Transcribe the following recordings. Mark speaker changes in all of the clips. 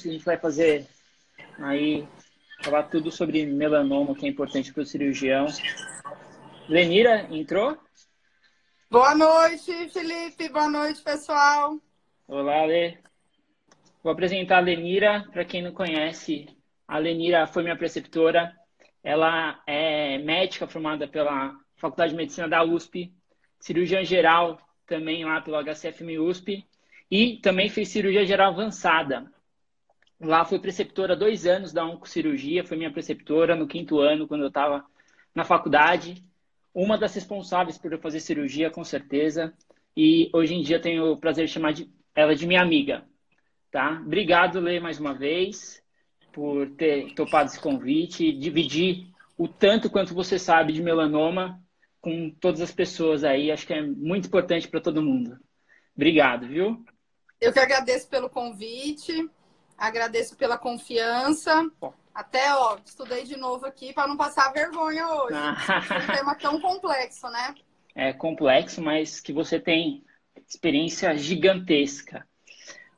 Speaker 1: a gente vai fazer aí falar tudo sobre melanoma, que é importante para o cirurgião. Lenira, entrou?
Speaker 2: Boa noite, Felipe. Boa noite, pessoal.
Speaker 1: Olá, Lê. Vou apresentar a Lenira. Para quem não conhece, a Lenira foi minha preceptora. Ela é médica formada pela Faculdade de Medicina da USP, cirurgiã geral também lá pelo HCFM USP e também fez cirurgia geral avançada Lá fui preceptora dois anos da oncocirurgia, foi minha preceptora no quinto ano, quando eu estava na faculdade. Uma das responsáveis por eu fazer cirurgia, com certeza. E hoje em dia tenho o prazer de chamar de, ela de minha amiga. Tá? Obrigado, Lê, mais uma vez, por ter topado esse convite dividir o tanto quanto você sabe de melanoma com todas as pessoas aí. Acho que é muito importante para todo mundo. Obrigado, viu?
Speaker 2: Eu que agradeço pelo convite. Agradeço pela confiança. Até, ó, estudei de novo aqui para não passar vergonha hoje. é um tema tão complexo, né?
Speaker 1: É complexo, mas que você tem experiência gigantesca.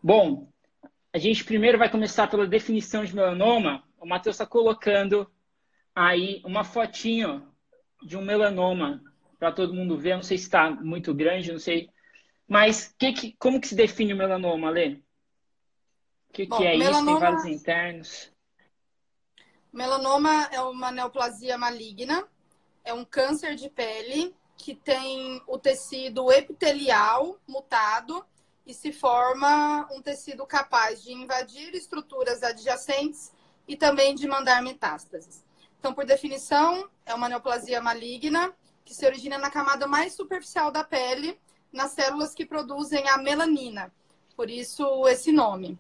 Speaker 1: Bom, a gente primeiro vai começar pela definição de melanoma. O Matheus está colocando aí uma fotinho de um melanoma para todo mundo ver. Não sei se está muito grande, não sei. Mas que, que, como que se define o melanoma, Lê? O que, que é melanoma... isso? Tem vários internos.
Speaker 2: Melanoma é uma neoplasia maligna, é um câncer de pele que tem o tecido epitelial mutado e se forma um tecido capaz de invadir estruturas adjacentes e também de mandar metástases. Então, por definição, é uma neoplasia maligna que se origina na camada mais superficial da pele, nas células que produzem a melanina. Por isso, esse nome.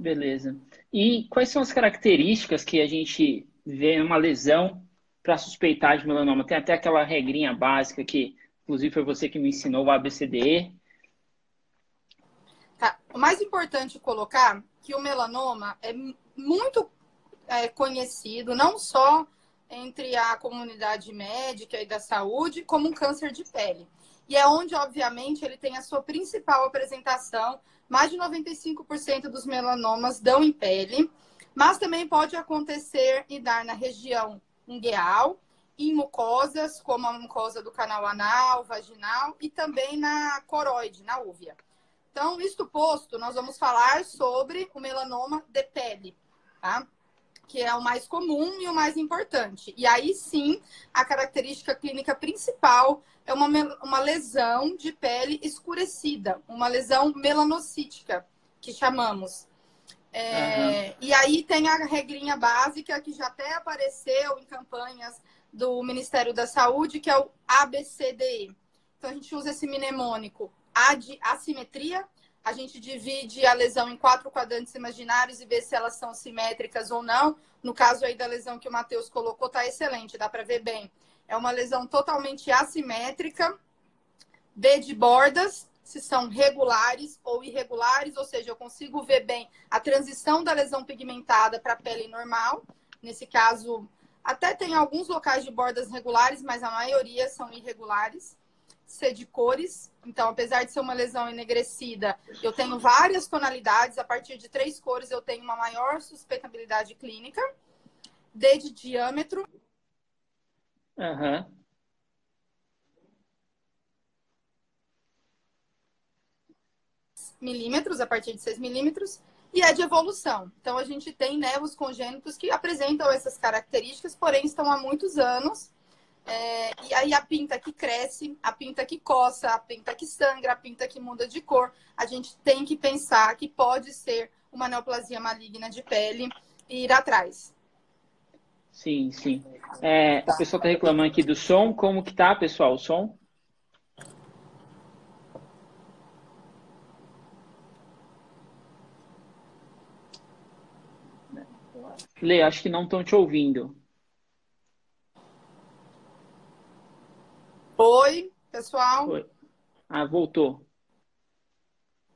Speaker 1: Beleza. E quais são as características que a gente vê numa lesão para suspeitar de melanoma? Tem até aquela regrinha básica que, inclusive, foi você que me ensinou o ABCDE.
Speaker 2: Tá. O mais importante colocar que o melanoma é muito é, conhecido, não só entre a comunidade médica e da saúde, como um câncer de pele. E é onde, obviamente, ele tem a sua principal apresentação mais de 95% dos melanomas dão em pele, mas também pode acontecer e dar na região ungueal, em mucosas, como a mucosa do canal anal, vaginal e também na coroide, na úvea. Então, isto posto, nós vamos falar sobre o melanoma de pele, tá? Que é o mais comum e o mais importante. E aí sim, a característica clínica principal é uma, uma lesão de pele escurecida, uma lesão melanocítica, que chamamos. É, uhum. E aí tem a regrinha básica que já até apareceu em campanhas do Ministério da Saúde, que é o ABCDE. Então a gente usa esse mnemônico A de assimetria, a gente divide a lesão em quatro quadrantes imaginários e vê se elas são simétricas ou não. No caso aí da lesão que o Matheus colocou, tá excelente, dá para ver bem. É uma lesão totalmente assimétrica. B de bordas, se são regulares ou irregulares, ou seja, eu consigo ver bem a transição da lesão pigmentada para a pele normal. Nesse caso, até tem alguns locais de bordas regulares, mas a maioria são irregulares ser de cores. Então, apesar de ser uma lesão enegrecida, eu tenho várias tonalidades. A partir de três cores, eu tenho uma maior suspeitabilidade clínica. D de diâmetro.
Speaker 1: Uhum.
Speaker 2: milímetros, a partir de 6 milímetros, e é de evolução. Então, a gente tem nevos congênitos que apresentam essas características, porém estão há muitos anos é, e aí a pinta que cresce, a pinta que coça, a pinta que sangra, a pinta que muda de cor, a gente tem que pensar que pode ser uma neoplasia maligna de pele e ir atrás.
Speaker 1: Sim, sim. É, a pessoa está reclamando aqui do som. Como que tá, pessoal, o som? Lê, acho que não estão te ouvindo.
Speaker 2: Oi, pessoal. Oi.
Speaker 1: Ah, voltou.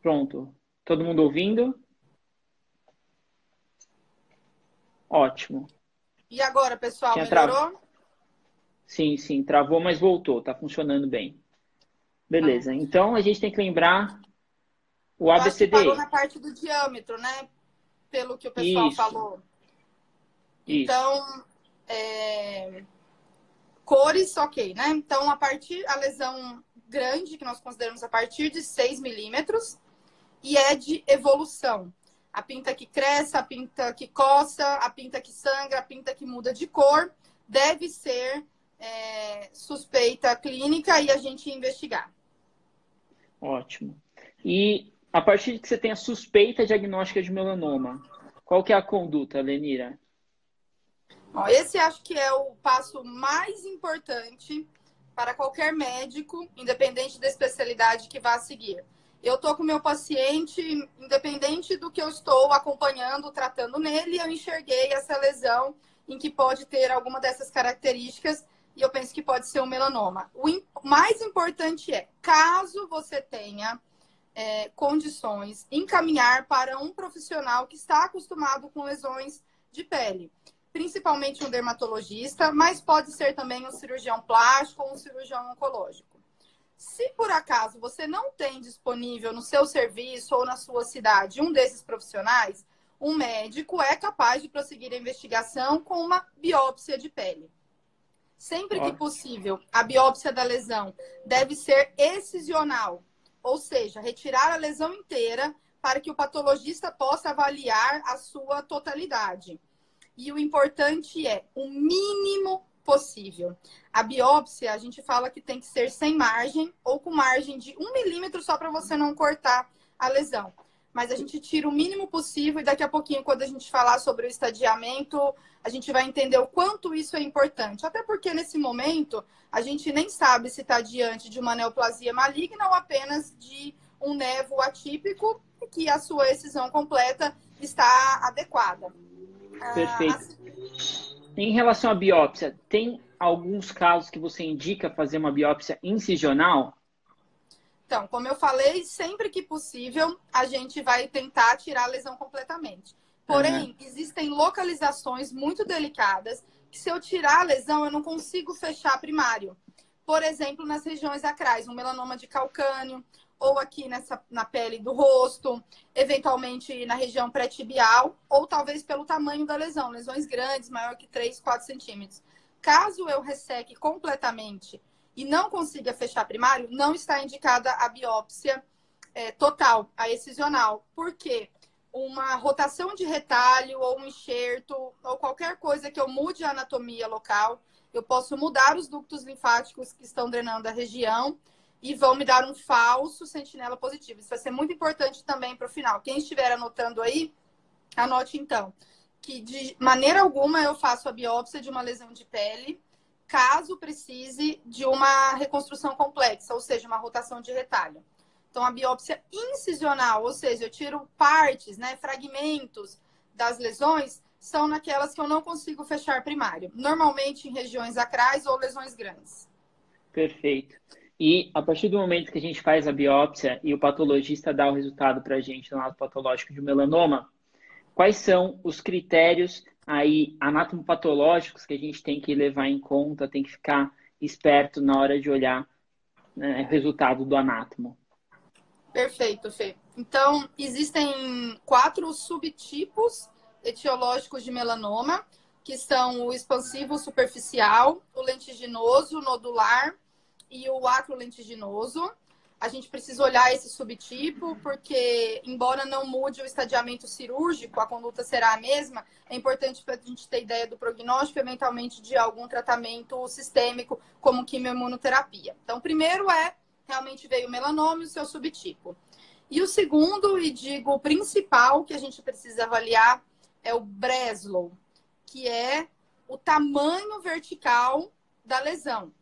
Speaker 1: Pronto. Todo mundo ouvindo? Ótimo.
Speaker 2: E agora, pessoal, Tinha melhorou? Tra...
Speaker 1: Sim, sim, travou, mas voltou, tá funcionando bem. Beleza. Ah. Então a gente tem que lembrar o ABCD.
Speaker 2: Parou na parte do diâmetro, né? pelo que o pessoal Isso. falou. Isso. Então, é... cores, ok, né? Então, a partir, a lesão grande, que nós consideramos a partir de 6 milímetros, e é de evolução. A pinta que cresce, a pinta que coça, a pinta que sangra, a pinta que muda de cor, deve ser é, suspeita clínica e a gente investigar.
Speaker 1: Ótimo. E a partir de que você tem a suspeita diagnóstica de melanoma, qual que é a conduta, Lenira?
Speaker 2: Bom, esse acho que é o passo mais importante para qualquer médico, independente da especialidade que vá seguir. Eu estou com meu paciente, independente do que eu estou acompanhando, tratando nele, eu enxerguei essa lesão em que pode ter alguma dessas características e eu penso que pode ser um melanoma. O mais importante é, caso você tenha é, condições, encaminhar para um profissional que está acostumado com lesões de pele, principalmente um dermatologista, mas pode ser também um cirurgião plástico ou um cirurgião oncológico. Se por acaso você não tem disponível no seu serviço ou na sua cidade um desses profissionais, um médico é capaz de prosseguir a investigação com uma biópsia de pele. Sempre que possível, a biópsia da lesão deve ser excisional, ou seja, retirar a lesão inteira para que o patologista possa avaliar a sua totalidade. E o importante é o mínimo possível. A biópsia, a gente fala que tem que ser sem margem ou com margem de um milímetro só para você não cortar a lesão mas a gente tira o mínimo possível e daqui a pouquinho, quando a gente falar sobre o estadiamento, a gente vai entender o quanto isso é importante. Até porque nesse momento a gente nem sabe se está diante de uma neoplasia maligna ou apenas de um nevo atípico que a sua excisão completa está adequada.
Speaker 1: Perfeito. Ah, em relação à biópsia, tem alguns casos que você indica fazer uma biópsia incisional?
Speaker 2: Então, como eu falei, sempre que possível, a gente vai tentar tirar a lesão completamente. Porém, uhum. existem localizações muito delicadas que se eu tirar a lesão, eu não consigo fechar primário. Por exemplo, nas regiões acrais, um melanoma de calcânio, ou aqui nessa, na pele do rosto, eventualmente na região pré-tibial, ou talvez pelo tamanho da lesão, lesões grandes, maior que 3, 4 centímetros. Caso eu resseque completamente e não consiga fechar primário, não está indicada a biópsia é, total, a excisional. Por quê? Uma rotação de retalho ou um enxerto ou qualquer coisa que eu mude a anatomia local, eu posso mudar os ductos linfáticos que estão drenando a região e vão me dar um falso sentinela positivo. Isso vai ser muito importante também para o final. Quem estiver anotando aí, anote então que de maneira alguma eu faço a biópsia de uma lesão de pele caso precise de uma reconstrução complexa, ou seja, uma rotação de retalho. Então, a biópsia incisional, ou seja, eu tiro partes, né, fragmentos das lesões, são naquelas que eu não consigo fechar primário, normalmente em regiões acrais ou lesões grandes.
Speaker 1: Perfeito. E a partir do momento que a gente faz a biópsia e o patologista dá o resultado para a gente no lado patológico de melanoma, quais são os critérios aí anatomopatológicos que a gente tem que levar em conta, tem que ficar esperto na hora de olhar né, o resultado do anátomo.
Speaker 2: Perfeito, Fê. Então, existem quatro subtipos etiológicos de melanoma, que são o expansivo superficial, o lentiginoso, nodular e o acrolentiginoso a gente precisa olhar esse subtipo, porque, embora não mude o estadiamento cirúrgico, a conduta será a mesma, é importante para a gente ter ideia do prognóstico, eventualmente, de algum tratamento sistêmico, como quimioimunoterapia. Então, primeiro é, realmente veio o melanoma e o seu subtipo. E o segundo, e digo o principal que a gente precisa avaliar, é o Breslow, que é o tamanho vertical da lesão.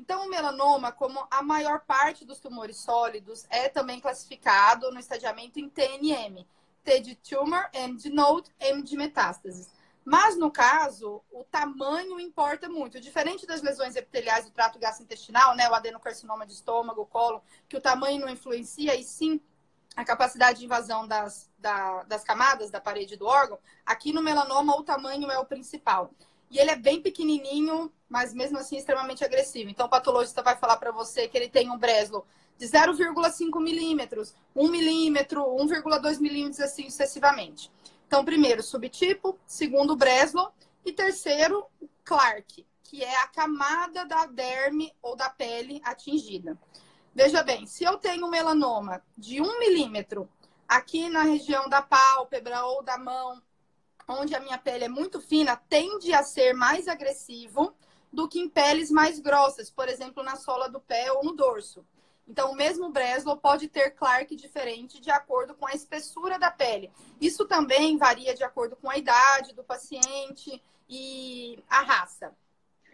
Speaker 2: Então, o melanoma, como a maior parte dos tumores sólidos, é também classificado no estadiamento em TNM. T de tumor, M de node, M de metástases. Mas, no caso, o tamanho importa muito. Diferente das lesões epiteliais do trato gastrointestinal, né, o adenocarcinoma de estômago, colo, que o tamanho não influencia, e sim a capacidade de invasão das, da, das camadas da parede do órgão, aqui no melanoma o tamanho é o principal. E ele é bem pequenininho, mas mesmo assim extremamente agressivo. Então, o patologista vai falar para você que ele tem um Breslow de 0,5 milímetros, 1 milímetro, 1,2 milímetros, assim sucessivamente. Então, primeiro, subtipo, segundo, Breslow, e terceiro, Clark, que é a camada da derme ou da pele atingida. Veja bem, se eu tenho melanoma de um milímetro aqui na região da pálpebra ou da mão, onde a minha pele é muito fina, tende a ser mais agressivo do que em peles mais grossas, por exemplo, na sola do pé ou no dorso. Então, o mesmo Breslow pode ter Clark diferente de acordo com a espessura da pele. Isso também varia de acordo com a idade do paciente e a raça.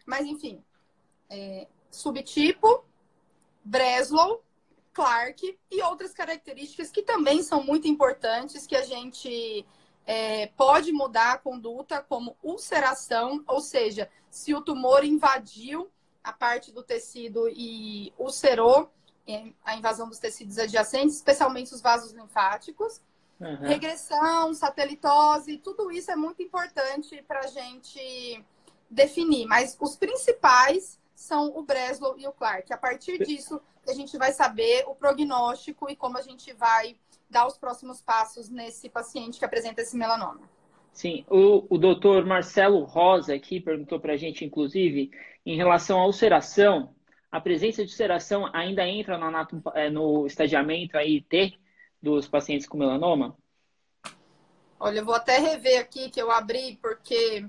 Speaker 2: Mas, enfim, é, subtipo, Breslow, Clark e outras características que também são muito importantes que a gente é, pode mudar a conduta, como ulceração, ou seja, se o tumor invadiu a parte do tecido e ulcerou a invasão dos tecidos adjacentes, especialmente os vasos linfáticos. Uhum. Regressão, satelitose, tudo isso é muito importante para a gente definir. Mas os principais são o Breslow e o Clark. A partir disso, a gente vai saber o prognóstico e como a gente vai dar os próximos passos nesse paciente que apresenta esse melanoma.
Speaker 1: Sim, o, o doutor Marcelo Rosa aqui perguntou para a gente, inclusive, em relação à ulceração, a presença de ulceração ainda entra no, é, no estadiamento aí T dos pacientes com melanoma?
Speaker 2: Olha, eu vou até rever aqui que eu abri, porque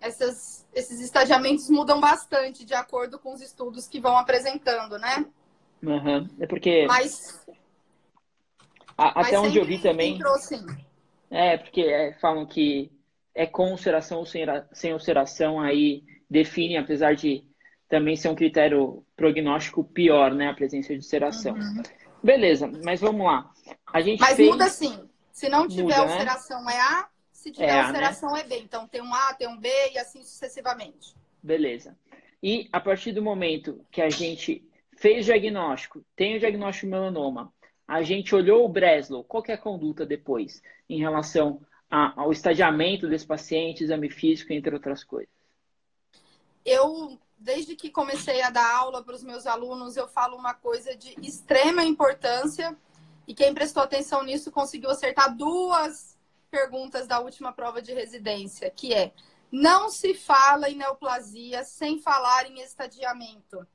Speaker 2: essas, esses estadiamentos mudam bastante de acordo com os estudos que vão apresentando, né?
Speaker 1: Uhum. É porque.
Speaker 2: Mas.
Speaker 1: A, até onde eu vi também. Entrou, sim. É, porque é, falam que é com ulceração ou sem, sem ulceração, aí define, apesar de também ser um critério prognóstico pior, né? A presença de ulceração. Uhum. Beleza, mas vamos lá. A gente
Speaker 2: mas fez... muda sim. Se não tiver muda, né? ulceração né? é A, se tiver é ulceração a, né? é B. Então tem um A, tem um B e assim sucessivamente.
Speaker 1: Beleza. E a partir do momento que a gente fez o diagnóstico, tem o diagnóstico de melanoma, a gente olhou o Breslow, qual é a conduta depois em relação a, ao estadiamento desse paciente, exame físico, entre outras coisas?
Speaker 2: Eu, desde que comecei a dar aula para os meus alunos, eu falo uma coisa de extrema importância e quem prestou atenção nisso conseguiu acertar duas perguntas da última prova de residência, que é não se fala em neoplasia sem falar em estadiamento.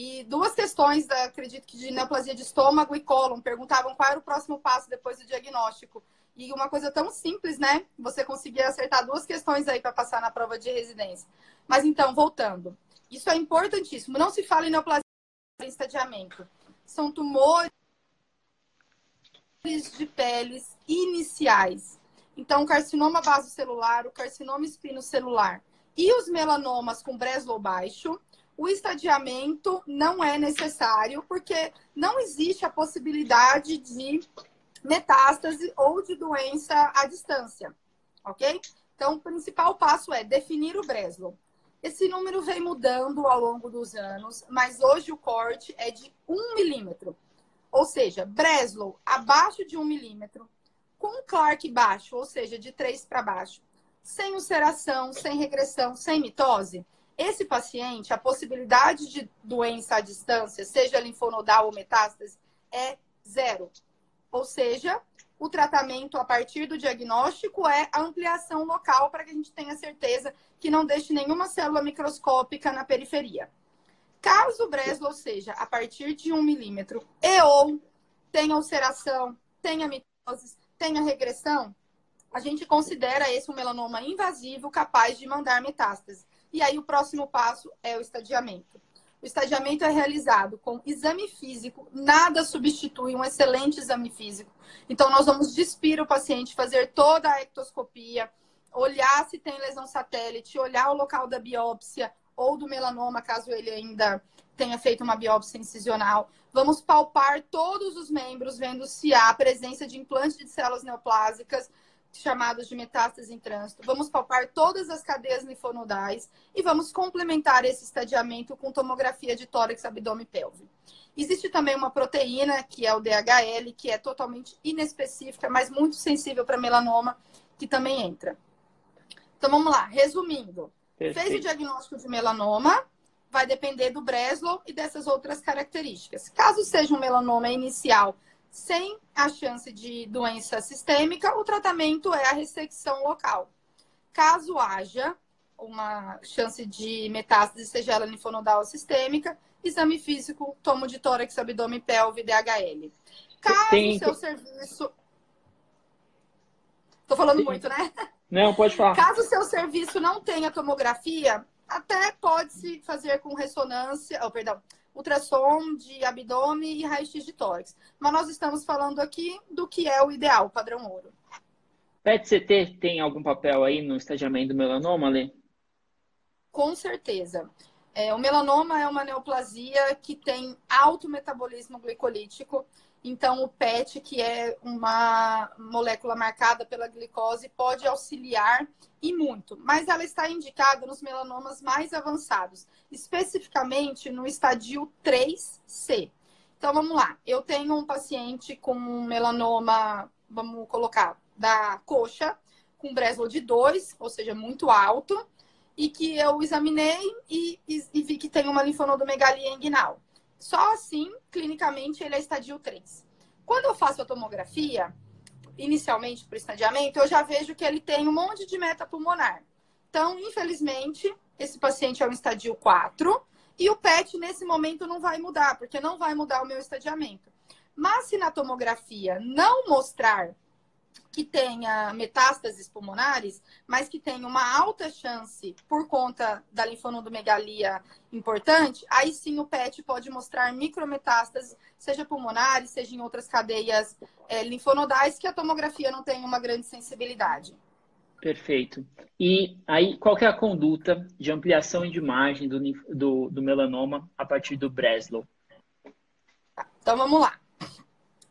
Speaker 2: E duas questões, da, acredito que de neoplasia de estômago e cólon, perguntavam qual era o próximo passo depois do diagnóstico. E uma coisa tão simples, né? Você conseguir acertar duas questões aí para passar na prova de residência. Mas então, voltando. Isso é importantíssimo. Não se fala em neoplasia em estadiamento. São tumores de peles iniciais. Então, carcinoma vasocelular, o carcinoma espinocelular e os melanomas com Breslow baixo o estadiamento não é necessário, porque não existe a possibilidade de metástase ou de doença à distância, ok? Então, o principal passo é definir o Breslow. Esse número vem mudando ao longo dos anos, mas hoje o corte é de 1 milímetro. Ou seja, Breslow abaixo de 1 milímetro, com Clark baixo, ou seja, de 3 para baixo, sem ulceração, sem regressão, sem mitose, esse paciente, a possibilidade de doença à distância, seja linfonodal ou metástase, é zero. Ou seja, o tratamento a partir do diagnóstico é a ampliação local para que a gente tenha certeza que não deixe nenhuma célula microscópica na periferia. Caso o Breslow seja a partir de um milímetro e ou tenha ulceração, tenha mitose, tenha regressão, a gente considera esse um melanoma invasivo capaz de mandar metástase. E aí o próximo passo é o estadiamento. O estadiamento é realizado com exame físico, nada substitui um excelente exame físico. Então, nós vamos despir o paciente, fazer toda a ectoscopia, olhar se tem lesão satélite, olhar o local da biópsia ou do melanoma, caso ele ainda tenha feito uma biópsia incisional. Vamos palpar todos os membros, vendo se há presença de implante de células neoplásicas, chamados de metástase em trânsito. Vamos palpar todas as cadeias linfonodais e vamos complementar esse estadiamento com tomografia de tórax, abdômen e pelve. Existe também uma proteína, que é o DHL, que é totalmente inespecífica, mas muito sensível para melanoma, que também entra. Então vamos lá, resumindo. Perfeito. Fez o diagnóstico de melanoma, vai depender do Breslow e dessas outras características. Caso seja um melanoma inicial Sem a chance de doença sistêmica, o tratamento é a ressecção local. Caso haja uma chance de metástase, seja ela linfonodal ou sistêmica, exame físico, tomo de tórax, abdômen, pelve, DHL. Caso o seu serviço. Tô falando muito, né?
Speaker 1: Não, pode falar.
Speaker 2: Caso o seu serviço não tenha tomografia, até pode-se fazer com ressonância, oh, perdão, ultrassom de abdômen e raio-x de tórax. Mas nós estamos falando aqui do que é o ideal, padrão ouro.
Speaker 1: PET-CT tem algum papel aí no estadiamento do melanoma, Lê?
Speaker 2: Com certeza. É, o melanoma é uma neoplasia que tem alto metabolismo glicolítico. Então, o PET, que é uma molécula marcada pela glicose, pode auxiliar e muito. Mas ela está indicada nos melanomas mais avançados, especificamente no estadio 3C. Então, vamos lá. Eu tenho um paciente com um melanoma, vamos colocar, da coxa, com Breslow de 2, ou seja, muito alto e que eu examinei e, e, e vi que tem uma linfonodomegalia inguinal. Só assim, clinicamente, ele é estadio 3. Quando eu faço a tomografia, inicialmente para o estadiamento, eu já vejo que ele tem um monte de metapulmonar. Então, infelizmente, esse paciente é um estadio 4 e o PET nesse momento não vai mudar, porque não vai mudar o meu estadiamento. Mas se na tomografia não mostrar que tenha metástases pulmonares, mas que tenha uma alta chance por conta da linfonodomegalia importante, aí sim o PET pode mostrar micrometástases, seja pulmonares, seja em outras cadeias é, linfonodais, que a tomografia não tem uma grande sensibilidade.
Speaker 1: Perfeito. E aí, qual é a conduta de ampliação e de margem do, do, do melanoma a partir do Breslow?
Speaker 2: Então, vamos lá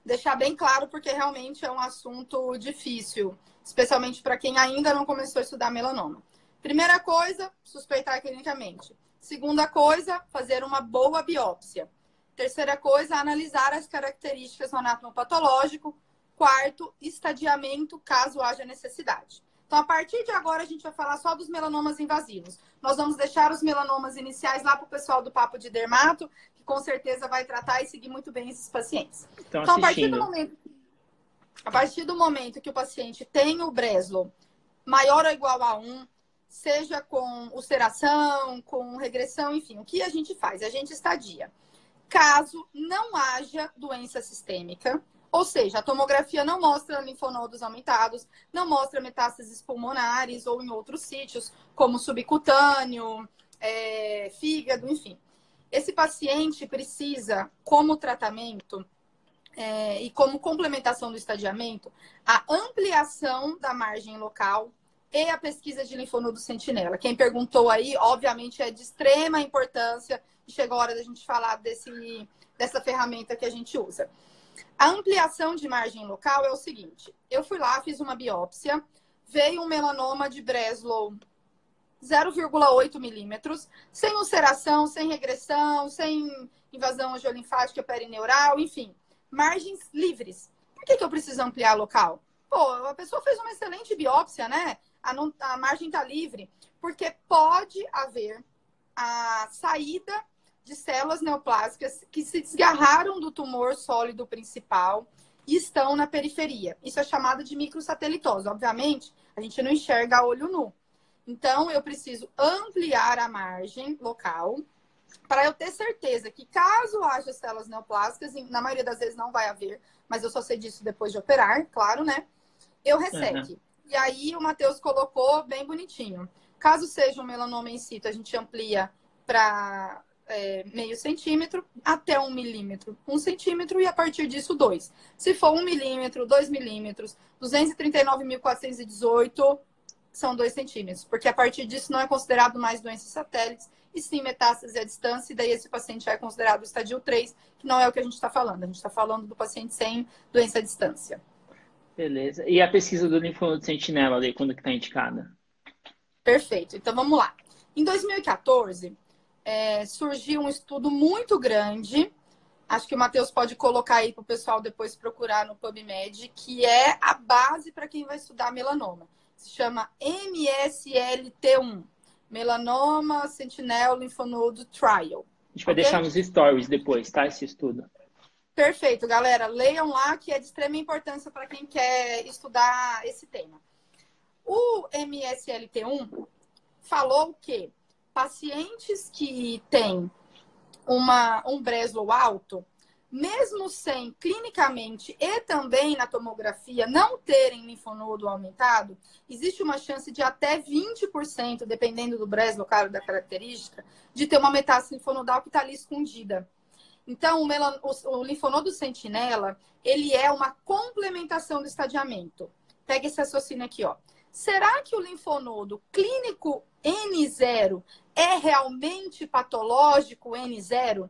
Speaker 2: deixar bem claro, porque realmente é um assunto difícil, especialmente para quem ainda não começou a estudar melanoma. Primeira coisa, suspeitar clinicamente. Segunda coisa, fazer uma boa biópsia. Terceira coisa, analisar as características do anátomo patológico. Quarto, estadiamento, caso haja necessidade. Então, a partir de agora, a gente vai falar só dos melanomas invasivos. Nós vamos deixar os melanomas iniciais lá para o pessoal do Papo de Dermato, que com certeza vai tratar e seguir muito bem esses pacientes.
Speaker 1: Então, então a partir do
Speaker 2: momento a partir do momento que o paciente tem o Breslow maior ou igual a 1, seja com ulceração, com regressão, enfim, o que a gente faz? A gente estadia. Caso não haja doença sistêmica, ou seja, a tomografia não mostra linfonodos aumentados, não mostra metástases pulmonares ou em outros sítios, como subcutâneo, é, fígado, enfim. Esse paciente precisa, como tratamento é, e como complementação do estadiamento, a ampliação da margem local e a pesquisa de linfonodo sentinela. Quem perguntou aí, obviamente, é de extrema importância e chegou a hora da gente falar desse, dessa ferramenta que a gente usa. A ampliação de margem local é o seguinte: eu fui lá, fiz uma biópsia, veio um melanoma de Breslow 0,8 milímetros, sem ulceração, sem regressão, sem invasão angiolinfática perineural, enfim, margens livres. Por que, que eu preciso ampliar local? Pô, a pessoa fez uma excelente biópsia, né? A, não, a margem está livre, porque pode haver a saída de células neoplásicas que se desgarraram do tumor sólido principal e estão na periferia. Isso é chamado de microsatelitose. Obviamente, a gente não enxerga a olho nu. Então, eu preciso ampliar a margem local para eu ter certeza que caso haja células neoplásicas, na maioria das vezes não vai haver, mas eu só sei disso depois de operar, claro, né? Eu resseque. Uhum. E aí o Matheus colocou bem bonitinho. Caso seja um melanoma em situ, a gente amplia para é, meio centímetro até um milímetro, um centímetro e a partir disso dois. Se for um milímetro, dois milímetros, 239.418 são dois centímetros, porque a partir disso não é considerado mais doenças satélites e sim metástase à distância, e daí esse paciente é considerado estadio 3, que não é o que a gente está falando. A gente está falando do paciente sem doença à distância.
Speaker 1: Beleza. E a pesquisa do linfonodo sentinela ali, quando que está indicada?
Speaker 2: Perfeito. Então vamos lá. Em 2014, é, surgiu um estudo muito grande. Acho que o Matheus pode colocar aí para o pessoal depois procurar no PubMed, que é a base para quem vai estudar melanoma. Se chama MSLT1, Melanoma Sentinel Lymphonodo Trial.
Speaker 1: A gente vai okay? deixar nos stories depois, tá? Esse estudo.
Speaker 2: Perfeito, galera. Leiam lá que é de extrema importância para quem quer estudar esse tema. O MSLT1 falou que pacientes que têm uma, um Breslow alto, mesmo sem clinicamente e também na tomografia não terem linfonodo aumentado, existe uma chance de até 20%, dependendo do Breslow, claro, da característica, de ter uma metástase linfonodal que está ali escondida. Então, o, melan... o linfonodo sentinela, ele é uma complementação do estadiamento. Pega esse raciocínio aqui, ó. Será que o linfonodo clínico N0 é realmente patológico N0?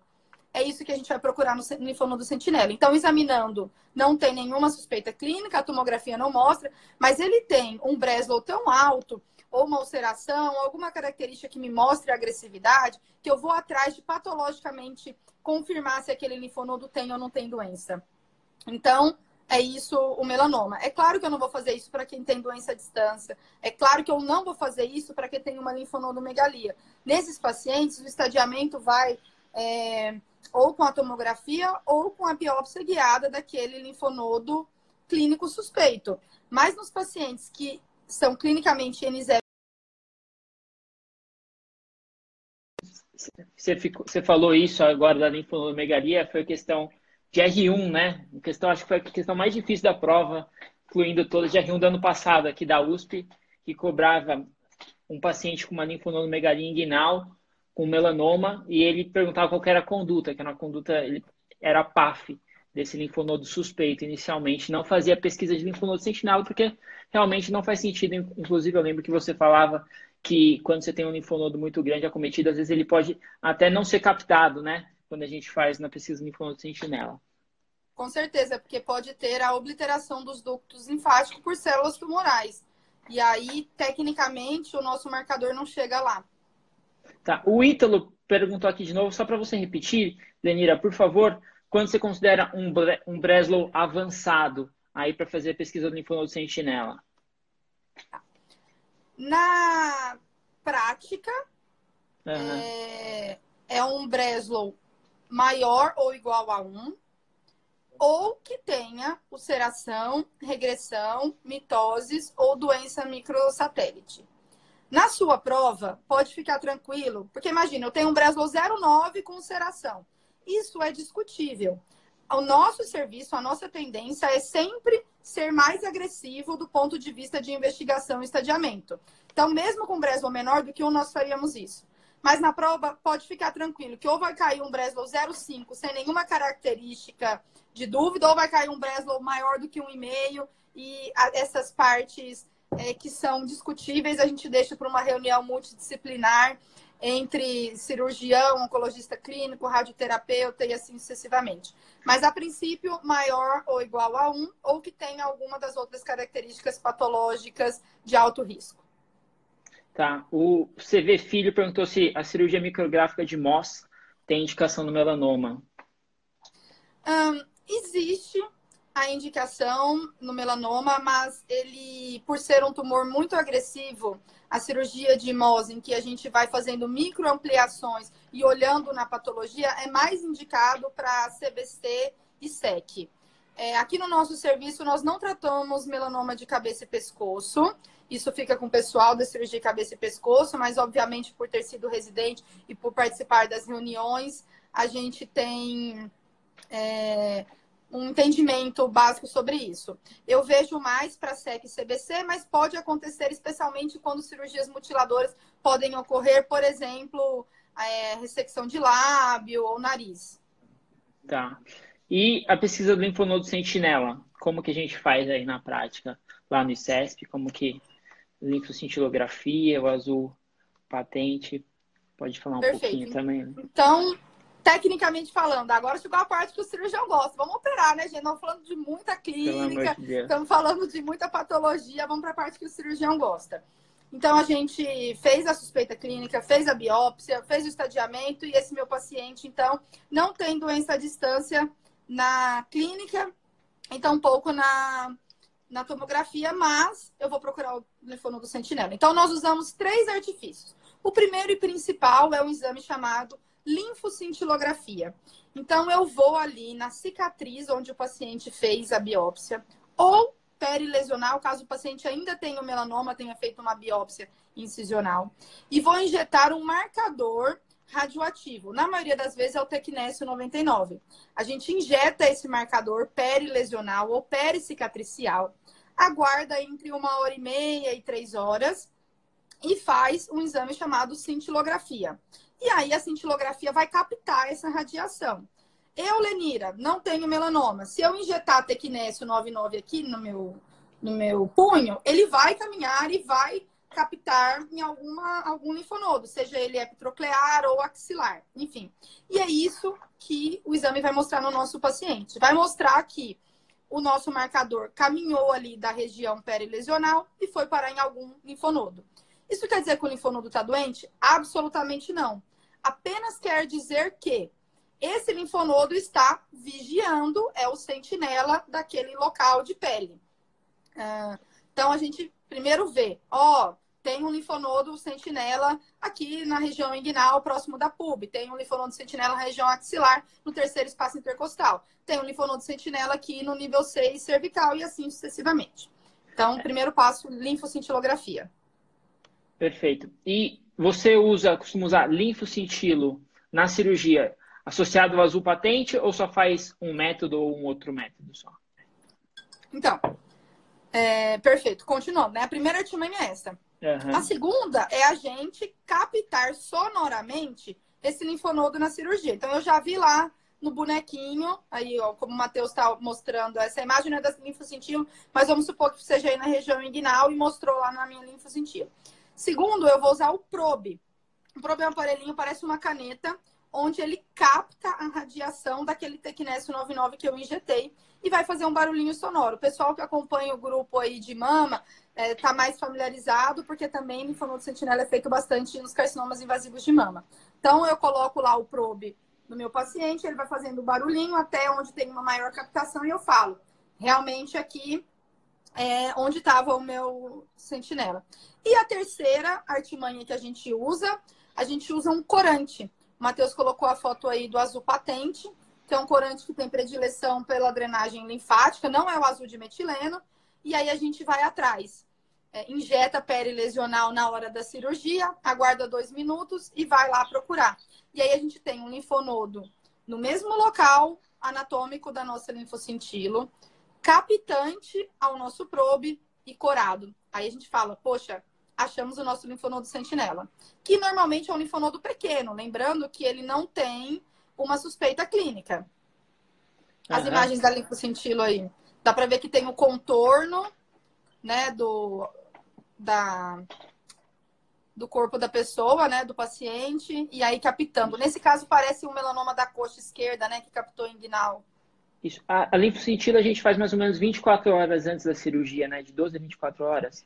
Speaker 2: É isso que a gente vai procurar no linfonodo sentinela. Então, examinando, não tem nenhuma suspeita clínica, a tomografia não mostra, mas ele tem um Breslow tão alto, ou uma ulceração, alguma característica que me mostre agressividade, que eu vou atrás de patologicamente confirmar se aquele linfonodo tem ou não tem doença. Então, é isso o melanoma. É claro que eu não vou fazer isso para quem tem doença à distância. É claro que eu não vou fazer isso para quem tem uma linfonodomegalia. Nesses pacientes, o estadiamento vai é, ou com a tomografia ou com a biópsia guiada daquele linfonodo clínico suspeito. Mas nos pacientes que são clinicamente N0
Speaker 1: você, ficou, você falou isso agora da linfonomegalia, foi questão de R1, né? A questão, acho que foi a questão mais difícil da prova, incluindo todas de R1 do ano passado, aqui da USP, que cobrava um paciente com uma linfonomegalia inguinal, com melanoma, e ele perguntava qual era a conduta, que era uma conduta, ele, era PAF, desse linfonodo suspeito inicialmente. Não fazia pesquisa de linfonodo sentinela, porque realmente não faz sentido. Inclusive, eu lembro que você falava que quando você tem um linfonodo muito grande acometido, às vezes ele pode até não ser captado, né? Quando a gente faz na pesquisa linfonodo sentinela.
Speaker 2: Com certeza, porque pode ter a obliteração dos ductos linfáticos por células tumorais. E aí, tecnicamente, o nosso marcador não chega lá.
Speaker 1: Tá. O Ítalo perguntou aqui de novo, só para você repetir, Lenira, por favor, quando você considera um, um Breslow avançado aí para fazer a pesquisa do linfonodo sentinela?
Speaker 2: Tá. Na prática, uhum. é, é, um Breslow maior ou igual a 1, ou que tenha ulceração, regressão, mitoses ou doença microsatélite. Na sua prova, pode ficar tranquilo, porque imagina, eu tenho um Breslow 09 com ulceração. Isso é discutível. O nosso serviço, a nossa tendência é sempre ser mais agressivo do ponto de vista de investigação e estadiamento. Então, mesmo com Breslow menor do que um, nós faríamos isso. Mas na prova, pode ficar tranquilo, que ou vai cair um Breslow 0,5 sem nenhuma característica de dúvida, ou vai cair um Breslow maior do que 1,5 e essas partes é, que são discutíveis a gente deixa para uma reunião multidisciplinar entre cirurgião, oncologista clínico, radioterapeuta e assim sucessivamente. Mas, a princípio, maior ou igual a 1, ou que tenha alguma das outras características patológicas de alto risco.
Speaker 1: Tá. O CV Filho perguntou se a cirurgia micrográfica de Moss tem indicação no melanoma.
Speaker 2: Um, existe a indicação no melanoma, mas ele, por ser um tumor muito agressivo, a cirurgia de Mohs, em que a gente vai fazendo microampliações e olhando na patologia, é mais indicado para CBC e SEC. É, aqui no nosso serviço, nós não tratamos melanoma de cabeça e pescoço. Isso fica com o pessoal da cirurgia de cabeça e pescoço, mas obviamente por ter sido residente e por participar das reuniões, a gente tem é, um entendimento básico sobre isso. Eu vejo mais para SEC e CBC, mas pode acontecer especialmente quando cirurgias mutiladoras podem ocorrer, por exemplo, é, ressecção de lábio ou nariz.
Speaker 1: Tá. E a pesquisa do linfonodo sentinela, como que a gente faz aí na prática lá no ICESP? Como que linfocintilografia, o azul patente, pode falar um Perfeito. pouquinho também? Né?
Speaker 2: Então, tecnicamente falando. Agora chegou a parte que o cirurgião gosta. Vamos operar, né, gente? Estamos falando de muita clínica, estamos falando de muita patologia. Vamos para a parte que o cirurgião gosta. Então, a gente fez a suspeita clínica, fez a biópsia, fez o estadiamento e esse meu paciente, então, não tem doença à distância na clínica e tampouco na, na tomografia, mas eu vou procurar o linfonodo sentinela. Então, nós usamos três artifícios. O primeiro e principal é um exame chamado linfocintilografia. Então, eu vou ali na cicatriz onde o paciente fez a biópsia, ou perilesional, caso o paciente ainda tenha o melanoma, tenha feito uma biópsia incisional, e vou injetar um marcador radioativo. Na maioria das vezes é o Tecnésio 99. A gente injeta esse marcador perilesional ou pericicatricial, aguarda entre uma hora e meia e três horas e faz um exame chamado cintilografia. E aí a cintilografia vai captar essa radiação. Eu, Lenira, não tenho melanoma. Se eu injetar Tecnésio 99 aqui no meu, no meu punho, ele vai caminhar e vai captar em alguma, algum linfonodo, seja ele epitroclear ou axilar, enfim. E é isso que o exame vai mostrar no nosso paciente. Vai mostrar que o nosso marcador caminhou ali da região perilesional e foi parar em algum linfonodo. Isso quer dizer que o linfonodo está doente? Absolutamente não. Apenas quer dizer que esse linfonodo está vigiando, é o sentinela daquele local de pele. Ah, então a gente primeiro vê, ó, tem um linfonodo sentinela aqui na região inguinal, próximo da pub. Tem um linfonodo sentinela na região axilar, no terceiro espaço intercostal. Tem um linfonodo sentinela aqui no nível 6 cervical e assim sucessivamente. Então, primeiro passo, linfocintilografia.
Speaker 1: Perfeito. E você usa, costuma usar linfocintilo na cirurgia associado ao azul patente ou só faz um método ou um outro método só?
Speaker 2: Então, é, perfeito. Continuando, né? A primeira artimanha é essa. Uhum. A segunda é a gente captar sonoramente esse linfonodo na cirurgia. Então, eu já vi lá no bonequinho, aí, ó, como o Matheus está mostrando, essa imagem não é da mas vamos supor que seja aí na região inguinal e mostrou lá na minha linfocintilo. Segundo, eu vou usar o probe. O probe é um aparelhinho, parece uma caneta, onde ele capta a radiação daquele Tecnésio 99 que eu injetei e vai fazer um barulhinho sonoro. O pessoal que acompanha o grupo aí de mama está é, tá mais familiarizado, porque também linfonodo sentinela é feito bastante nos carcinomas invasivos de mama. Então, eu coloco lá o probe no meu paciente, ele vai fazendo barulhinho até onde tem uma maior captação e eu falo, realmente aqui é onde estava o meu sentinela. E a terceira artimanha que a gente usa, a gente usa um corante. O Matheus colocou a foto aí do azul patente, que é um corante que tem predileção pela drenagem linfática, não é o azul de metileno. E aí a gente vai atrás. É, injeta perilesional na hora da cirurgia, aguarda dois minutos e vai lá procurar. E aí a gente tem um linfonodo no mesmo local anatômico da nossa linfocintilo, captante ao nosso probe e corado. Aí a gente fala, poxa, achamos o nosso linfonodo sentinela, que normalmente é um linfonodo pequeno, lembrando que ele não tem uma suspeita clínica. As uhum. imagens da linfocintilo aí. Dá para ver que tem o contorno, né, do da do corpo da pessoa, né, do paciente, e aí captando. Nesse caso parece um melanoma da coxa esquerda, né, que captou inguinal.
Speaker 1: Isso. A, a a gente faz mais ou menos 24 horas antes da cirurgia, né, de 12 a 24 horas.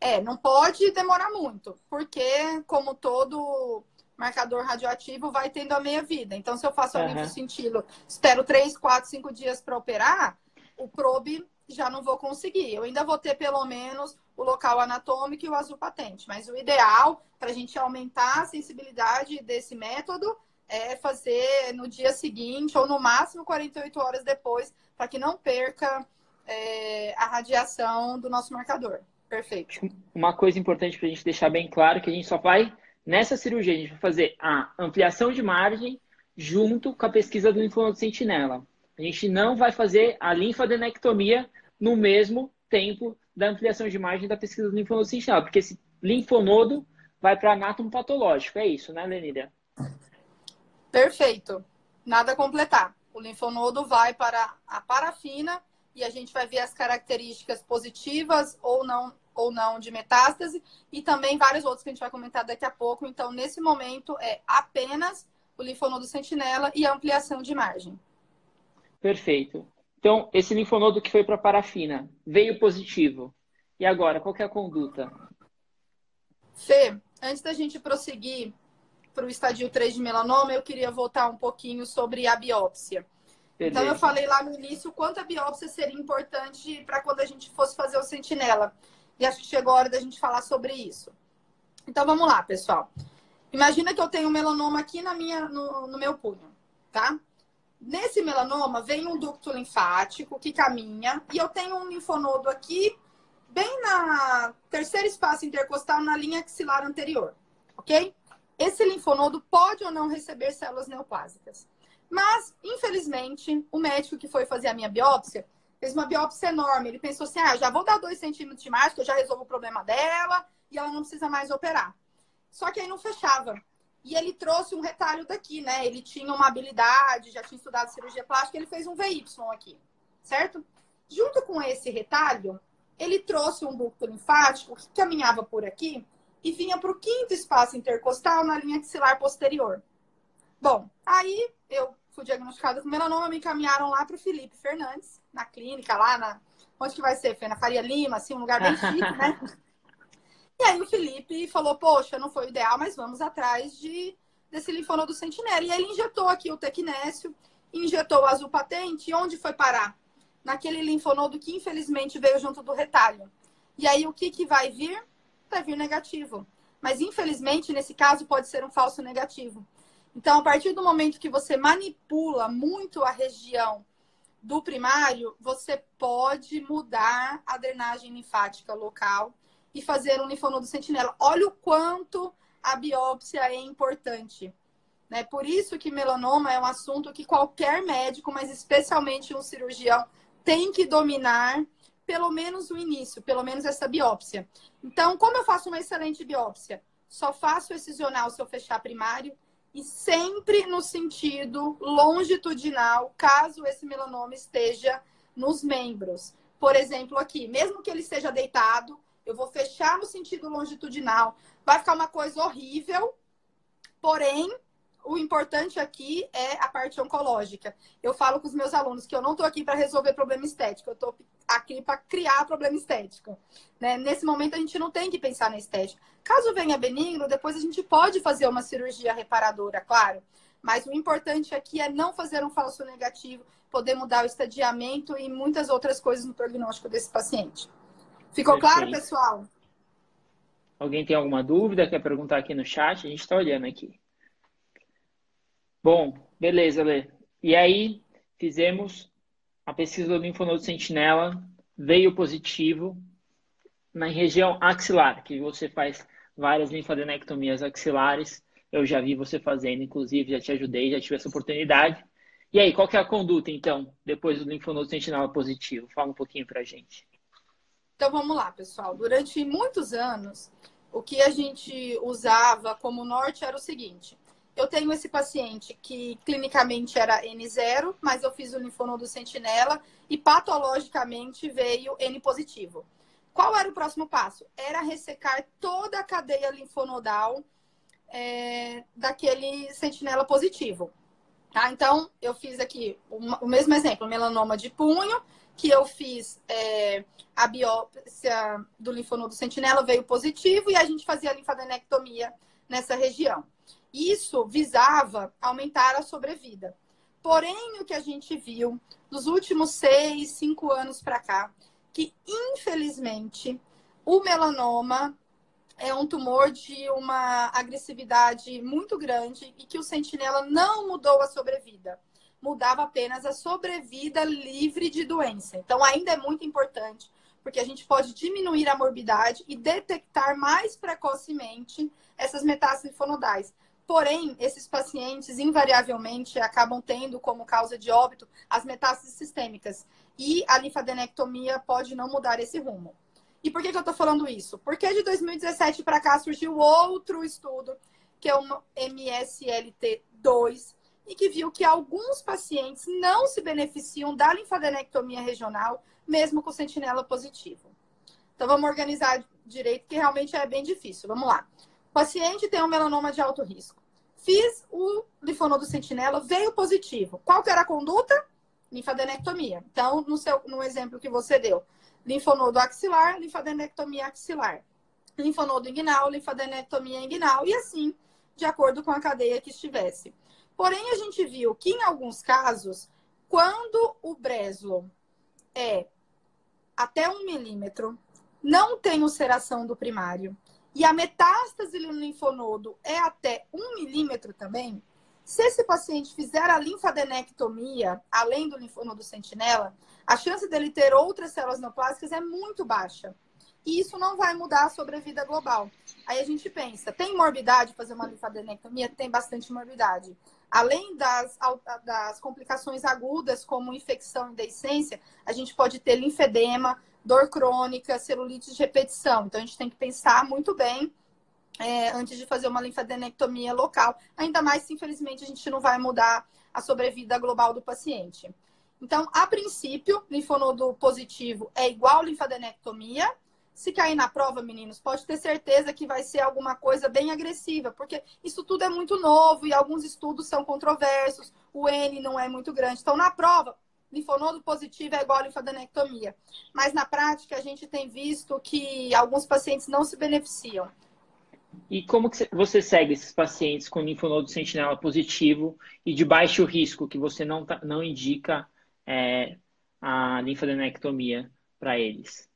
Speaker 2: É, não pode demorar muito, porque como todo marcador radioativo vai tendo a meia vida. Então, se eu faço uhum. linfocintilo, espero 3, 4, 5 dias para operar, o probe já não vou conseguir. Eu ainda vou ter pelo menos o local anatômico e o azul patente. Mas o ideal para a gente aumentar a sensibilidade desse método é fazer no dia seguinte ou no máximo 48 horas depois, para que não perca é, a radiação do nosso marcador. Perfeito.
Speaker 1: Uma coisa importante para a gente deixar bem claro que a gente só vai, nessa cirurgia, a gente vai fazer a ampliação de margem junto com a pesquisa do linfonodo sentinela. A gente não vai fazer a linfadenectomia no mesmo tempo da ampliação de margem da pesquisa do linfonodo sentinela, porque esse linfonodo vai para anátomo patológico. É isso, né, Lenida?
Speaker 2: Perfeito. Nada a completar. O linfonodo vai para a parafina e a gente vai ver as características positivas ou não ou não de metástase e também vários outros que a gente vai comentar daqui a pouco. Então, nesse momento, é apenas o linfonodo sentinela e a ampliação de margem.
Speaker 1: Perfeito. Então, esse linfonodo que foi para parafina veio positivo. E agora, qual é a conduta?
Speaker 2: Fê, antes da gente prosseguir para o estadio 3 de melanoma, eu queria voltar um pouquinho sobre a biópsia. Beleza. Então, eu falei lá no início quanto a biópsia seria importante para quando a gente fosse fazer o sentinela. E acho que chegou a hora da gente falar sobre isso. Então vamos lá, pessoal. Imagina que eu tenho um melanoma aqui na minha, no, no meu punho, tá? Nesse melanoma vem um ducto linfático que caminha e eu tenho um linfonodo aqui, bem na terceiro espaço intercostal, na linha axilar anterior, ok? Esse linfonodo pode ou não receber células neoplásicas. Mas, infelizmente, o médico que foi fazer a minha biópsia fez uma biópsia enorme. Ele pensou assim: ah, já vou dar dois centímetros de mais, que eu já resolvo o problema dela e ela não precisa mais operar. Só que aí não fechava. E ele trouxe um retalho daqui, né? Ele tinha uma habilidade, já tinha estudado cirurgia plástica, ele fez um VY aqui, certo? Junto com esse retalho, ele trouxe um ducto linfático que caminhava por aqui e vinha para o quinto espaço intercostal na linha axilar posterior. Bom, aí eu fui diagnosticada com melanoma, me encaminharam lá para o Felipe Fernandes, na clínica, lá na. Onde que vai ser? Foi na Faria Lima, assim, um lugar bem chique, né? E aí o Felipe falou, poxa, não foi o ideal, mas vamos atrás de, desse linfonodo sentinela. E aí ele injetou aqui o tecnécio, injetou o azul patente, e onde foi parar? Naquele linfonodo que infelizmente veio junto do retalho. E aí o que, que vai vir? Vai vir negativo. Mas infelizmente, nesse caso, pode ser um falso negativo. Então, a partir do momento que você manipula muito a região do primário, você pode mudar a drenagem linfática local e fazer um linfonodo sentinela. Olha o quanto a biópsia é importante. Né? Por isso que melanoma é um assunto que qualquer médico, mas especialmente um cirurgião, tem que dominar pelo menos o início, pelo menos essa biópsia. Então, como eu faço uma excelente biópsia? Só faço excisional se eu fechar primário e sempre no sentido longitudinal, caso esse melanoma esteja nos membros. Por exemplo, aqui, mesmo que ele esteja deitado, eu vou fechar no sentido longitudinal. Vai ficar uma coisa horrível, porém, o importante aqui é a parte oncológica. Eu falo com os meus alunos que eu não estou aqui para resolver problema estético, eu estou aqui para criar problema estético. Né? Nesse momento, a gente não tem que pensar na estética. Caso venha benigno, depois a gente pode fazer uma cirurgia reparadora, claro. Mas o importante aqui é não fazer um falso negativo, poder mudar o estadiamento e muitas outras coisas no prognóstico desse paciente. Ficou Perfeito. claro, pessoal?
Speaker 1: Alguém tem alguma dúvida? Quer perguntar aqui no chat? A gente está olhando aqui. Bom, beleza, Lê. E aí, fizemos a pesquisa do linfonodo sentinela, veio positivo na região axilar, que você faz várias linfadenectomias axilares. Eu já vi você fazendo, inclusive, já te ajudei, já tive essa oportunidade. E aí, qual que é a conduta, então, depois do linfonodo sentinela positivo? Fala um pouquinho pra gente.
Speaker 2: Então vamos lá, pessoal. Durante muitos anos, o que a gente usava como norte era o seguinte: eu tenho esse paciente que clinicamente era N0, mas eu fiz o linfonodo sentinela e patologicamente veio N positivo. Qual era o próximo passo? Era ressecar toda a cadeia linfonodal é, daquele sentinela positivo. Tá? Então, eu fiz aqui o mesmo exemplo, melanoma de punho, que eu fiz é, a biópsia do linfonodo sentinela, veio positivo e a gente fazia a linfadenectomia nessa região. Isso visava aumentar a sobrevida. Porém, o que a gente viu nos últimos seis, cinco anos para cá, que infelizmente o melanoma é um tumor de uma agressividade muito grande e que o sentinela não mudou a sobrevida mudava apenas a sobrevida livre de doença. Então, ainda é muito importante, porque a gente pode diminuir a morbidade e detectar mais precocemente essas metástases linfonodais. Porém, esses pacientes invariavelmente acabam tendo como causa de óbito as metástases sistêmicas. E a linfadenectomia pode não mudar esse rumo. E por que, que eu estou falando isso? Porque de 2017 para cá surgiu outro estudo, que é o MSLT2, e que viu que alguns pacientes não se beneficiam da linfadenectomia regional, mesmo com sentinela positivo. Então, vamos organizar direito, que realmente é bem difícil. Vamos lá. O paciente tem um melanoma de alto risco. Fiz o linfonodo sentinela, veio positivo. Qual que era a conduta? Linfadenectomia. Então, no, seu, no exemplo que você deu, linfonodo axilar, linfadenectomia axilar. Linfonodo inguinal, linfadenectomia inguinal. E assim, de acordo com a cadeia que estivesse. Porém, a gente viu que em alguns casos, quando o breso é até um milímetro, não tem ulceração do primário e a metástase no linfonodo é até um milímetro também, se esse paciente fizer a linfadenectomia, além do linfonodo sentinela, a chance dele ter outras células neoplásicas é muito baixa. E isso não vai mudar a sobrevida global. Aí a gente pensa, tem morbidade fazer uma linfadenectomia? Tem bastante morbidade. Além das, das complicações agudas, como infecção e deiscência, a gente pode ter linfedema, dor crônica, celulite de repetição. Então, a gente tem que pensar muito bem é, antes de fazer uma linfadenectomia local. Ainda mais se, infelizmente, a gente não vai mudar a sobrevida global do paciente. Então, a princípio, linfonodo positivo é igual linfadenectomia. Se cair na prova, meninos, pode ter certeza que vai ser alguma coisa bem agressiva, porque isso tudo é muito novo e alguns estudos são controversos, o N não é muito grande. Então, na prova, linfonodo positivo é igual a linfadenectomia. Mas na prática, a gente tem visto que alguns pacientes não se beneficiam.
Speaker 1: E como que você segue esses pacientes com linfonodo sentinela positivo e de baixo risco, que você não, tá, não indica é, a linfadenectomia para eles?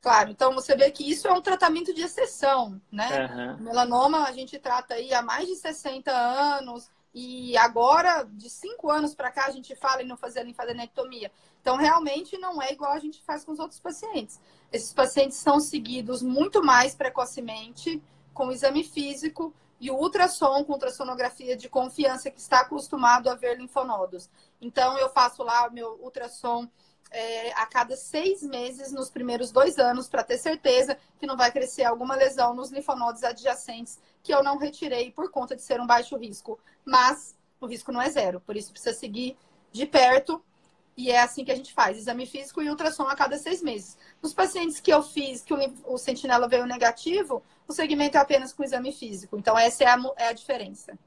Speaker 2: Claro, então você vê que isso é um tratamento de exceção, né? Uhum. Melanoma a gente trata aí há mais de 60 anos, e agora, de cinco anos para cá, a gente fala em não fazer a linfadenectomia. Então, realmente não é igual a gente faz com os outros pacientes. Esses pacientes são seguidos muito mais precocemente com o exame físico e o ultrassom com ultrassonografia de confiança que está acostumado a ver linfonodos. Então, eu faço lá o meu ultrassom é, a cada seis meses nos primeiros dois anos para ter certeza que não vai crescer alguma lesão nos linfonodos adjacentes que eu não retirei por conta de ser um baixo risco. Mas o risco não é zero, por isso precisa seguir de perto. E é assim que a gente faz: exame físico e ultrassom a cada seis meses. Nos pacientes que eu fiz, que o, o sentinela veio negativo, o segmento é apenas com exame físico. Então, essa é a, é a diferença.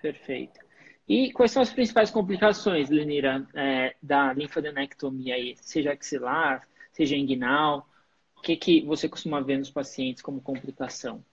Speaker 1: Perfeito. E quais são as principais complicações, Lenira, é, da linfadenectomia aí? Seja axilar, seja inguinal? O que, que você costuma ver nos pacientes como complicação?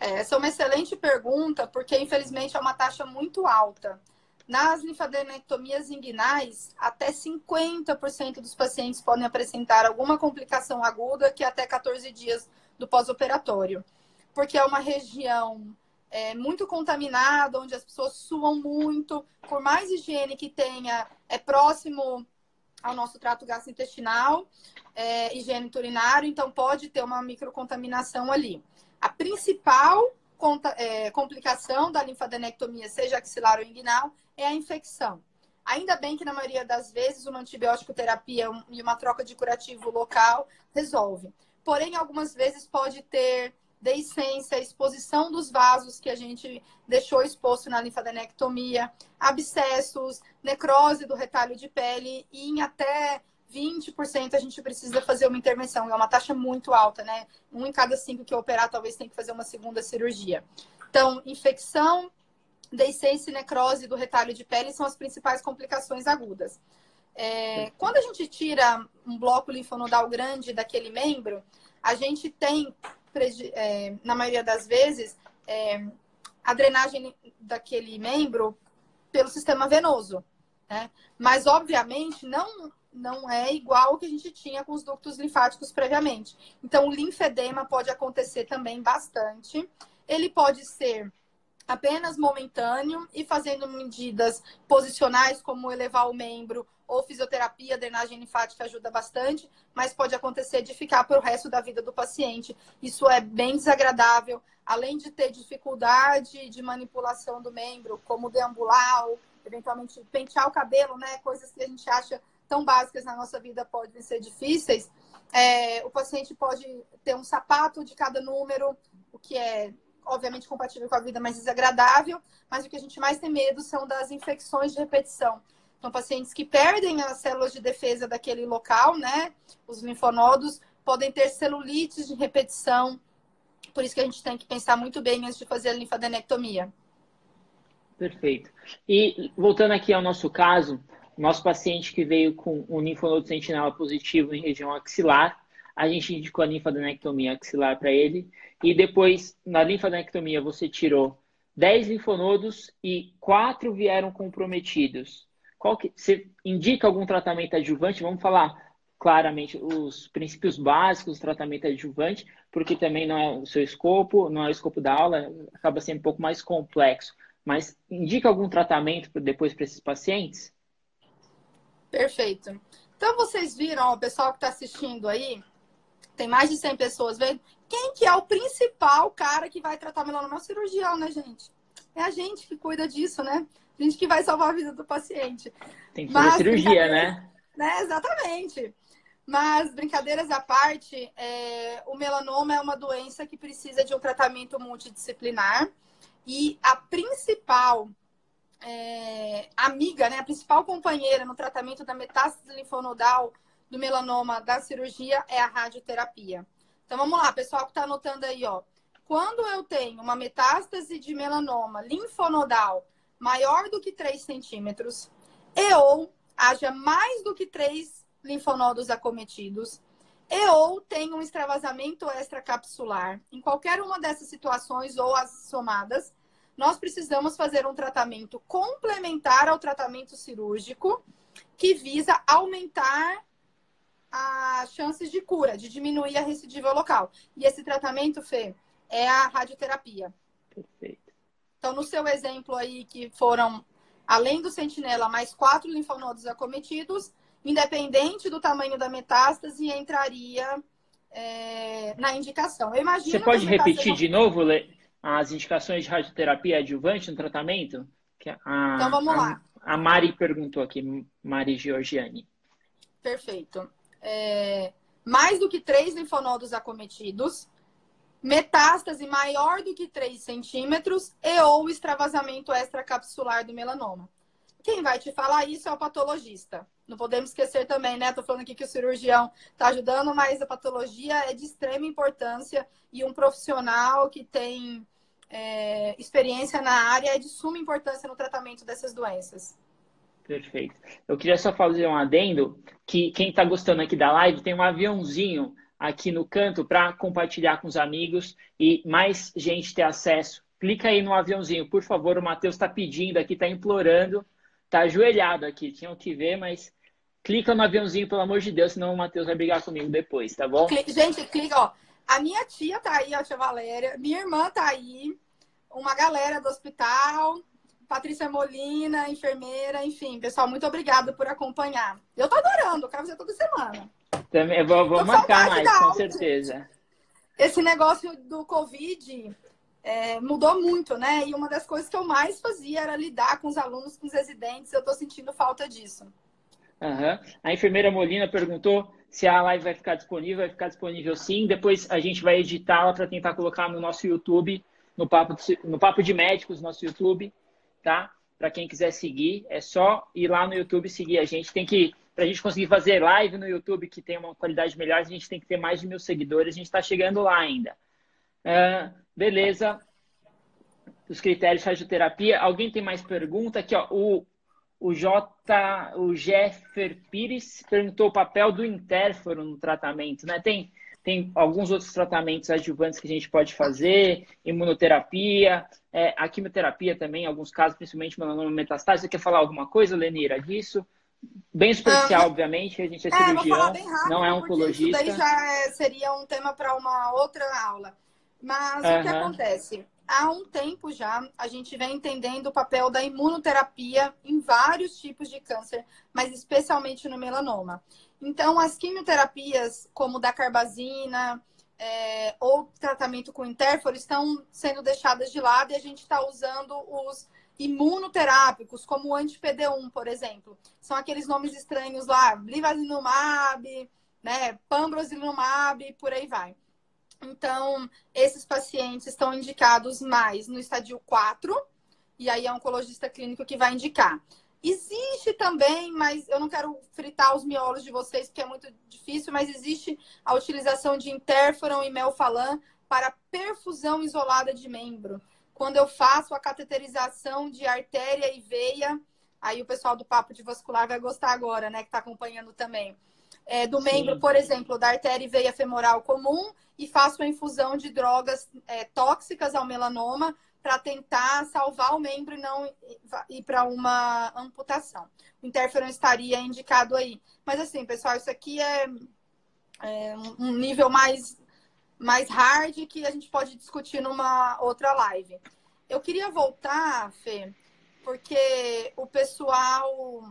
Speaker 2: É, essa é uma excelente pergunta, porque infelizmente é uma taxa muito alta. Nas linfadenectomias inguinais, até 50% dos pacientes podem apresentar alguma complicação aguda que até 14 dias do pós-operatório, porque é uma região é, muito contaminada, onde as pessoas suam muito, por mais higiene que tenha, é próximo ao nosso trato gastrointestinal, é, higiene urinário, então pode ter uma microcontaminação ali. A principal é, complicação da linfadenectomia, seja axilar ou inguinal, é a infecção. Ainda bem que na maioria das vezes uma antibiótico terapia e uma troca de curativo local resolve. Porém, algumas vezes pode ter deiscência, exposição dos vasos que a gente deixou exposto na linfadenectomia, abscessos, necrose do retalho de pele e em até 20% a gente precisa fazer uma intervenção. É uma taxa muito alta, né? Um em cada cinco que operar talvez tenha que fazer uma segunda cirurgia. Então, infecção, deiscência e necrose do retalho de pele são as principais complicações agudas. É, quando a gente tira um bloco linfonodal grande daquele membro, a gente tem, é, na maioria das vezes, é, a drenagem daquele membro pelo sistema venoso. Né? Mas, obviamente, não não é igual ao que a gente tinha com os ductos linfáticos previamente. Então, o linfedema pode acontecer também bastante. Ele pode ser apenas momentâneo e fazendo medidas posicionais, como elevar o membro ou fisioterapia, drenagem linfática ajuda bastante, mas pode acontecer de ficar para o resto da vida do paciente. Isso é bem desagradável, além de ter dificuldade de manipulação do membro, como deambular, ou eventualmente pentear o cabelo, né? Coisas que a gente acha tão básicas na nossa vida podem ser difíceis, é, o paciente pode ter um sapato de cada número, o que é obviamente compatível com a vida mais desagradável, mas o que a gente mais tem medo são das infecções de repetição. Então, pacientes que perdem as células de defesa daquele local, né, os linfonodos, podem ter celulites de repetição. Por isso que a gente tem que pensar muito bem antes de fazer a linfadenectomia.
Speaker 1: Perfeito. E voltando aqui ao nosso caso, nosso paciente que veio com o linfonodo sentinela positivo em região axilar, a gente indicou a linfadenectomia axilar para ele. E depois, na linfadenectomia, você tirou 10 linfonodos e 4 vieram comprometidos. Qual que, você indica algum tratamento adjuvante? Vamos falar claramente os princípios básicos do tratamento adjuvante, porque também não é o seu escopo, não é o escopo da aula, acaba sendo um pouco mais complexo. Mas indica algum tratamento depois para esses pacientes?
Speaker 2: Perfeito. Então vocês viram, o pessoal que está assistindo aí, tem mais de 100 pessoas vendo. Quem que é o principal cara que vai tratar melanoma? É o cirurgião, né, gente? É a gente que cuida disso, né? A gente que vai salvar a vida do paciente.
Speaker 1: Tem que fazer Mas, cirurgia, né?
Speaker 2: né? Exatamente. Mas, brincadeiras à parte, é, o melanoma é uma doença que precisa de um tratamento multidisciplinar. E a principal é, amiga, né, a principal companheira no tratamento da metástase linfonodal do melanoma da cirurgia é a radioterapia. Então vamos lá, pessoal que está anotando aí, ó. Quando eu tenho uma metástase de melanoma linfonodal maior do que 3 centímetros e ou haja mais do que 3 linfonodos acometidos e ou tem um extravasamento extracapsular. Em qualquer uma dessas situações ou as somadas, nós precisamos fazer um tratamento complementar ao tratamento cirúrgico que visa aumentar as chances de cura, de diminuir a recidiva local. E esse tratamento, Fê, é a radioterapia.
Speaker 1: Perfeito.
Speaker 2: Então, no seu exemplo aí, que foram, além do sentinela, mais quatro linfonodos acometidos, independente do tamanho da metástase, entraria é, na indicação. Eu imagino
Speaker 1: Você pode repetir de novo as indicações de radioterapia adjuvante no tratamento?
Speaker 2: A, então vamos
Speaker 1: a,
Speaker 2: lá.
Speaker 1: A Mari perguntou aqui, Mari Georgiani.
Speaker 2: Perfeito. É, mais do que três linfonodos acometidos, metástase maior do que 3 centímetros e ou extravasamento extracapsular do melanoma. Quem vai te falar isso é o patologista. Não podemos esquecer também, né? Estou falando aqui que o cirurgião está ajudando, mas a patologia é de extrema importância e um profissional que tem é, experiência na área é de suma importância no tratamento dessas doenças.
Speaker 1: Perfeito. Eu queria só fazer um adendo que quem está gostando aqui da live tem um aviãozinho aqui no canto para compartilhar com os amigos e mais gente ter acesso. Clica aí no aviãozinho, por favor. O Matheus está pedindo aqui, está implorando tá ajoelhado aqui, tinham que ver, mas clica no aviãozinho, pelo amor de Deus, senão o Matheus vai brigar comigo depois, tá bom?
Speaker 2: Gente, clica, ó. A minha tia tá aí, a tia Valéria, minha irmã tá aí, uma galera do hospital, Patrícia Molina, enfermeira, enfim, pessoal, muito obrigada por acompanhar. Eu tô adorando, quero fazer toda semana.
Speaker 1: Também, vou, vou marcar mais, com certeza.
Speaker 2: Esse negócio do Covid, é, mudou muito, né? E uma das coisas que eu mais fazia era lidar com os alunos, com os residentes. Eu estou sentindo falta disso.
Speaker 1: Uhum. A enfermeira Molina perguntou se a live vai ficar disponível. Vai ficar disponível sim. Depois a gente vai editá-la para tentar colocar no nosso YouTube, no Papo, de, no Papo de Médicos, nosso YouTube, tá? Para quem quiser seguir, é só ir lá no YouTube seguir a gente. Tem que, para a gente conseguir fazer live no YouTube que tem uma qualidade melhor, a gente tem que ter mais de mil seguidores. A gente está chegando lá ainda. Uh, beleza. Os critérios de radioterapia. Alguém tem mais pergunta? Aqui, ó, o, o J, o Jeffer Pires perguntou o papel do interfero no tratamento, né? Tem, tem alguns outros tratamentos adjuvantes que a gente pode fazer, imunoterapia, é, a quimioterapia também, em alguns casos, principalmente melanoma metastático. Você quer falar alguma coisa, Lenira, disso? Bem superficial, ah, obviamente, a gente é, é cirurgião, rápido, não é oncologista.
Speaker 2: Isso daí já é, seria um tema para uma outra aula. Mas uhum. o que acontece? Há um tempo já, a gente vem entendendo o papel da imunoterapia em vários tipos de câncer, mas especialmente no melanoma. Então, as quimioterapias, como da carbazina é, ou tratamento com interfero, estão sendo deixadas de lado e a gente está usando os imunoterápicos, como o anti-PD1, por exemplo. São aqueles nomes estranhos lá, livazinumab, né, pambrosizumab, por aí vai. Então, esses pacientes estão indicados mais no estadio 4, e aí é um oncologista clínico que vai indicar. Existe também, mas eu não quero fritar os miolos de vocês, porque é muito difícil, mas existe a utilização de interferon e melfalan para perfusão isolada de membro. Quando eu faço a cateterização de artéria e veia, aí o pessoal do Papo de Vascular vai gostar agora, né, que está acompanhando também é, do membro, Sim. por exemplo, da artéria e veia femoral comum e faço a infusão de drogas é, tóxicas ao melanoma para tentar salvar o membro e não ir para uma amputação. O interferon estaria indicado aí. Mas assim, pessoal, isso aqui é, é um nível mais, mais hard que a gente pode discutir numa outra live. Eu queria voltar, Fê, porque o pessoal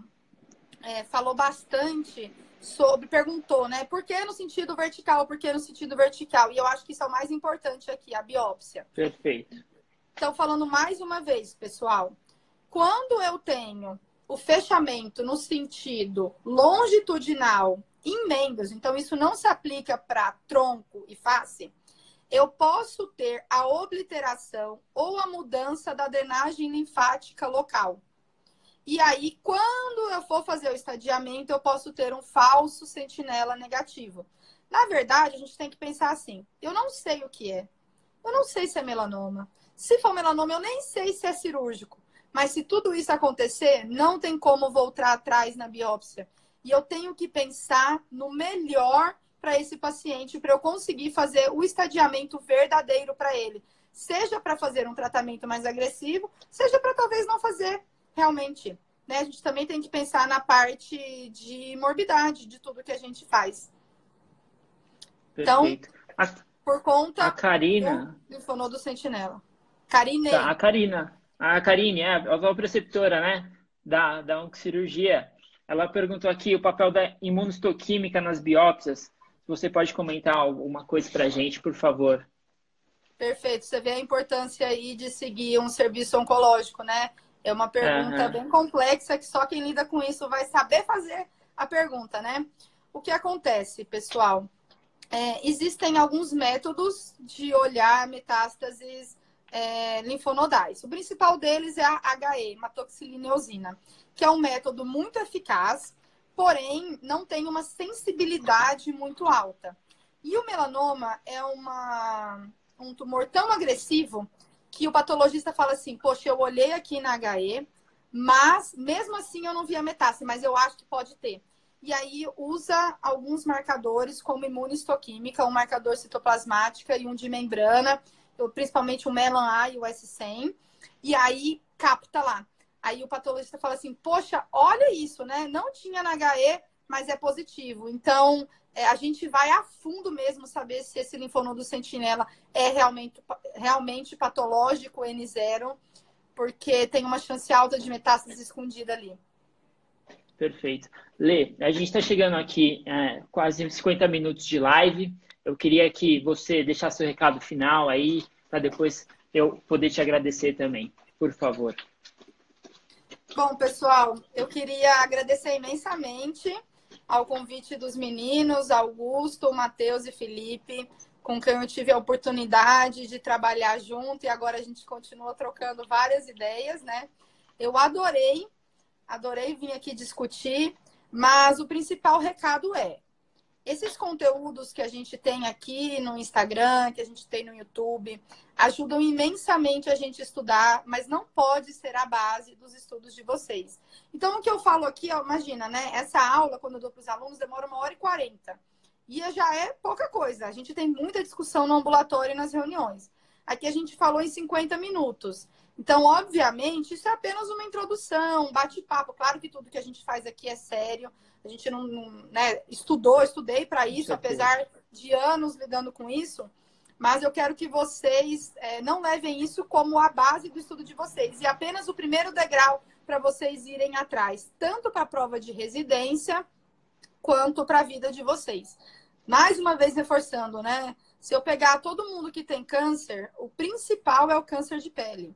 Speaker 2: é, falou bastante sobre, perguntou, né? Por que no sentido vertical, por que no sentido vertical? E eu acho que isso é o mais importante aqui, a biópsia.
Speaker 1: Perfeito.
Speaker 2: Então, falando mais uma vez, pessoal, quando eu tenho o fechamento no sentido longitudinal em membros, então isso não se aplica para tronco e face, eu posso ter a obliteração ou a mudança da drenagem linfática local. E aí, quando eu for fazer o estadiamento, eu posso ter um falso sentinela negativo. Na verdade, a gente tem que pensar assim: eu não sei o que é. Eu não sei se é melanoma. Se for melanoma, eu nem sei se é cirúrgico. Mas se tudo isso acontecer, não tem como voltar atrás na biópsia. E eu tenho que pensar no melhor para esse paciente para eu conseguir fazer o estadiamento verdadeiro para ele. Seja para fazer um tratamento mais agressivo, seja para talvez não fazer realmente. Né? A gente também tem que pensar na parte de morbidade de tudo que a gente faz. Então, Perfeito. Então, por conta
Speaker 1: a Karina...
Speaker 2: do linfonodo sentinela. Karine.
Speaker 1: Tá, a Karina. A Karine, é, a preceptora, né? Da, da oncocirurgia. Ela perguntou aqui o papel da imunistoquímica nas biópsias. Você pode comentar alguma coisa para a gente, por favor?
Speaker 2: Perfeito. Você vê a importância aí de seguir um serviço oncológico, né? É uma pergunta uhum. bem complexa que só quem lida com isso vai saber fazer a pergunta, né? O que acontece, pessoal? É, existem alguns métodos de olhar metástases é, linfonodais. O principal deles é a HE, hematoxilina que é um método muito eficaz, porém não tem uma sensibilidade muito alta. E o melanoma é uma, um tumor tão agressivo que o patologista fala assim: Poxa, eu olhei aqui na HE, mas mesmo assim eu não vi a metástase, mas eu acho que pode ter. E aí usa alguns marcadores, como imunistoquímica, um marcador citoplasmática e um de membrana, principalmente o Melan-A e o S100, e aí capta lá. Aí o patologista fala assim: Poxa, olha isso, né? Não tinha na HE, mas é positivo. Então, é, a gente vai a fundo mesmo saber se esse linfonodo sentinela é realmente, realmente patológico N0, porque tem uma chance alta de metástase escondida ali.
Speaker 1: Perfeito. Lê, a gente está chegando aqui é, quase 50 minutos de live. Eu queria que você deixasse o recado final aí, para depois eu poder te agradecer também. Por favor.
Speaker 2: Bom, pessoal, eu queria agradecer imensamente ao convite dos meninos, Augusto, Matheus e Felipe, com quem eu tive a oportunidade de trabalhar junto e agora a gente continua trocando várias ideias, né? Eu adorei, adorei vir aqui discutir, mas o principal recado é: esses conteúdos que a gente tem aqui no Instagram, que a gente tem no YouTube, ajudam imensamente a gente estudar, mas não pode ser a base dos estudos de vocês. Então, o que eu falo aqui, ó, imagina, né? Essa aula, quando eu dou para os alunos, demora uma hora e quarenta. E já é pouca coisa. A gente tem muita discussão no ambulatório e nas reuniões. Aqui a gente falou em 50 minutos. Então, obviamente, isso é apenas uma introdução, um bate-papo. Claro que tudo que a gente faz aqui é sério. A gente não, não né, estudou, estudei para isso, apesar de anos lidando com isso. Mas eu quero que vocês é, não levem isso como a base do estudo de vocês. E apenas o primeiro degrau para vocês irem atrás, tanto para a prova de residência quanto para a vida de vocês. Mais uma vez reforçando, né? Se eu pegar todo mundo que tem câncer, o principal é o câncer de pele.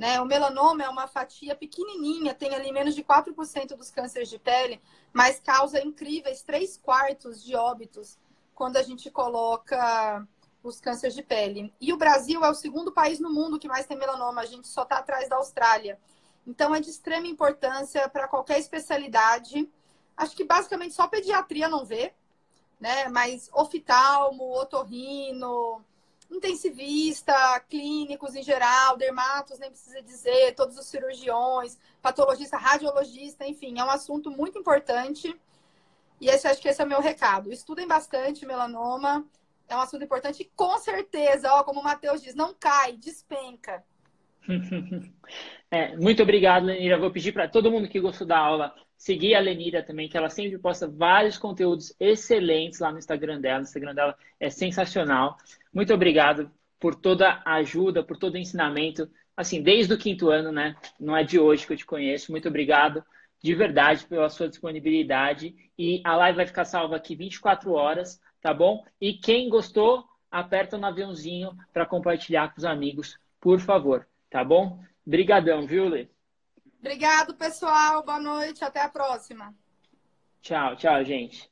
Speaker 2: Né? O melanoma é uma fatia pequenininha, tem ali menos de 4% dos cânceres de pele, mas causa incríveis 3 quartos de óbitos quando a gente coloca os cânceres de pele. E o Brasil é o segundo país no mundo que mais tem melanoma, a gente só está atrás da Austrália. Então é de extrema importância para qualquer especialidade. Acho que basicamente só pediatria não vê, né? Mas oftalmo, otorrino, intensivista, clínicos em geral, dermatos, nem precisa dizer, todos os cirurgiões, patologista, radiologista, enfim, é um assunto muito importante. E esse acho que esse é o meu recado. Estudem bastante melanoma, é um assunto importante e com certeza, ó, como o Matheus diz, não cai, despenca.
Speaker 1: É, muito obrigado, Lenira. Vou pedir para todo mundo que gostou da aula seguir a Lenira também, que ela sempre posta vários conteúdos excelentes lá no Instagram dela. O Instagram dela é sensacional. Muito obrigado por toda a ajuda, por todo o ensinamento. Assim, desde o quinto ano, né? Não é de hoje que eu te conheço. Muito obrigado de verdade pela sua disponibilidade. E a live vai ficar salva aqui 24 horas, tá bom? E quem gostou, aperta no aviãozinho para compartilhar com os amigos, por favor, tá bom? Obrigadão, viu, Lê?
Speaker 2: Obrigado, pessoal. Boa noite. Até a próxima.
Speaker 1: Tchau, tchau, gente.